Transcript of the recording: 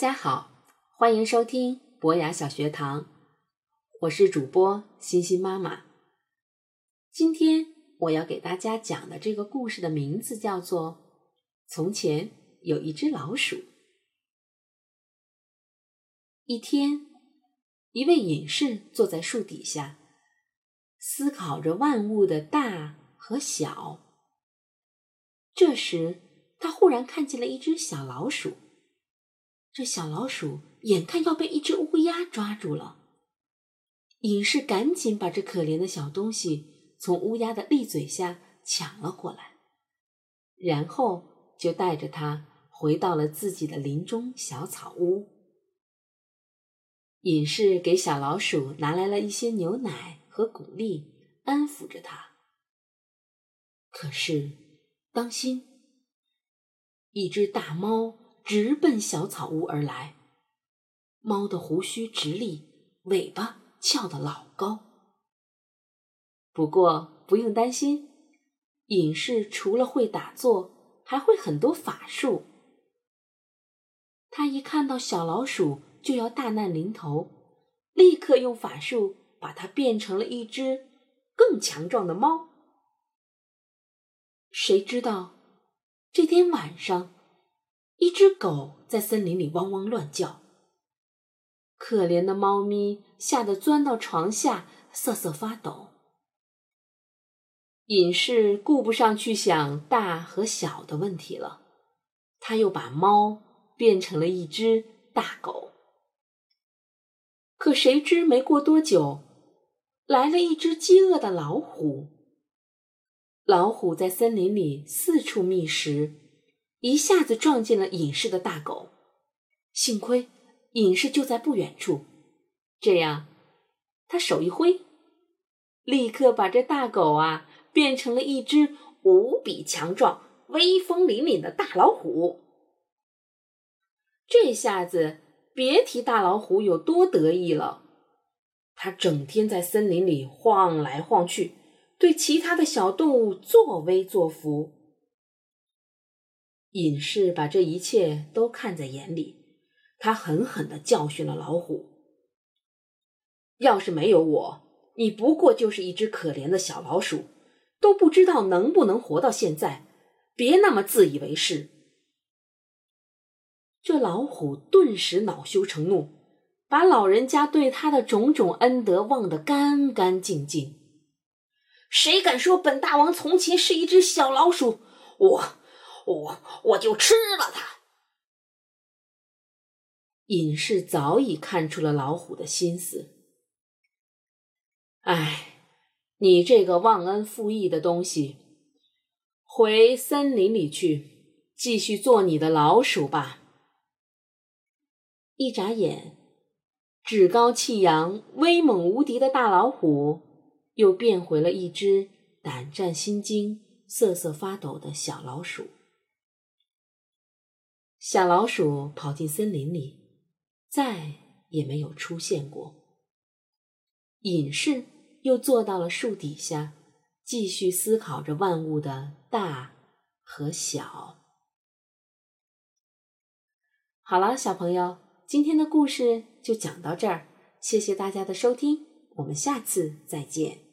大家好，欢迎收听博雅小学堂，我是主播欣欣妈妈。今天我要给大家讲的这个故事的名字叫做《从前有一只老鼠》。一天，一位隐士坐在树底下，思考着万物的大和小。这时，他忽然看见了一只小老鼠。这小老鼠眼看要被一只乌鸦抓住了，隐士赶紧把这可怜的小东西从乌鸦的利嘴下抢了过来，然后就带着它回到了自己的林中小草屋。隐士给小老鼠拿来了一些牛奶和谷粒，安抚着它。可是，当心，一只大猫。直奔小草屋而来，猫的胡须直立，尾巴翘得老高。不过不用担心，隐士除了会打坐，还会很多法术。他一看到小老鼠就要大难临头，立刻用法术把它变成了一只更强壮的猫。谁知道这天晚上？一只狗在森林里汪汪乱叫，可怜的猫咪吓得钻到床下瑟瑟发抖。隐士顾不上去想大和小的问题了，他又把猫变成了一只大狗。可谁知没过多久，来了一只饥饿的老虎。老虎在森林里四处觅食。一下子撞进了隐士的大狗，幸亏隐士就在不远处，这样他手一挥，立刻把这大狗啊变成了一只无比强壮、威风凛凛的大老虎。这下子别提大老虎有多得意了，它整天在森林里晃来晃去，对其他的小动物作威作福。隐士把这一切都看在眼里，他狠狠的教训了老虎：“要是没有我，你不过就是一只可怜的小老鼠，都不知道能不能活到现在。别那么自以为是。”这老虎顿时恼羞成怒，把老人家对他的种种恩德忘得干干净净。谁敢说本大王从前是一只小老鼠？我。我我就吃了它。隐士早已看出了老虎的心思。哎，你这个忘恩负义的东西，回森林里去，继续做你的老鼠吧。一眨眼，趾高气扬、威猛无敌的大老虎，又变回了一只胆战心惊、瑟瑟发抖的小老鼠。小老鼠跑进森林里，再也没有出现过。隐士又坐到了树底下，继续思考着万物的大和小。好了，小朋友，今天的故事就讲到这儿，谢谢大家的收听，我们下次再见。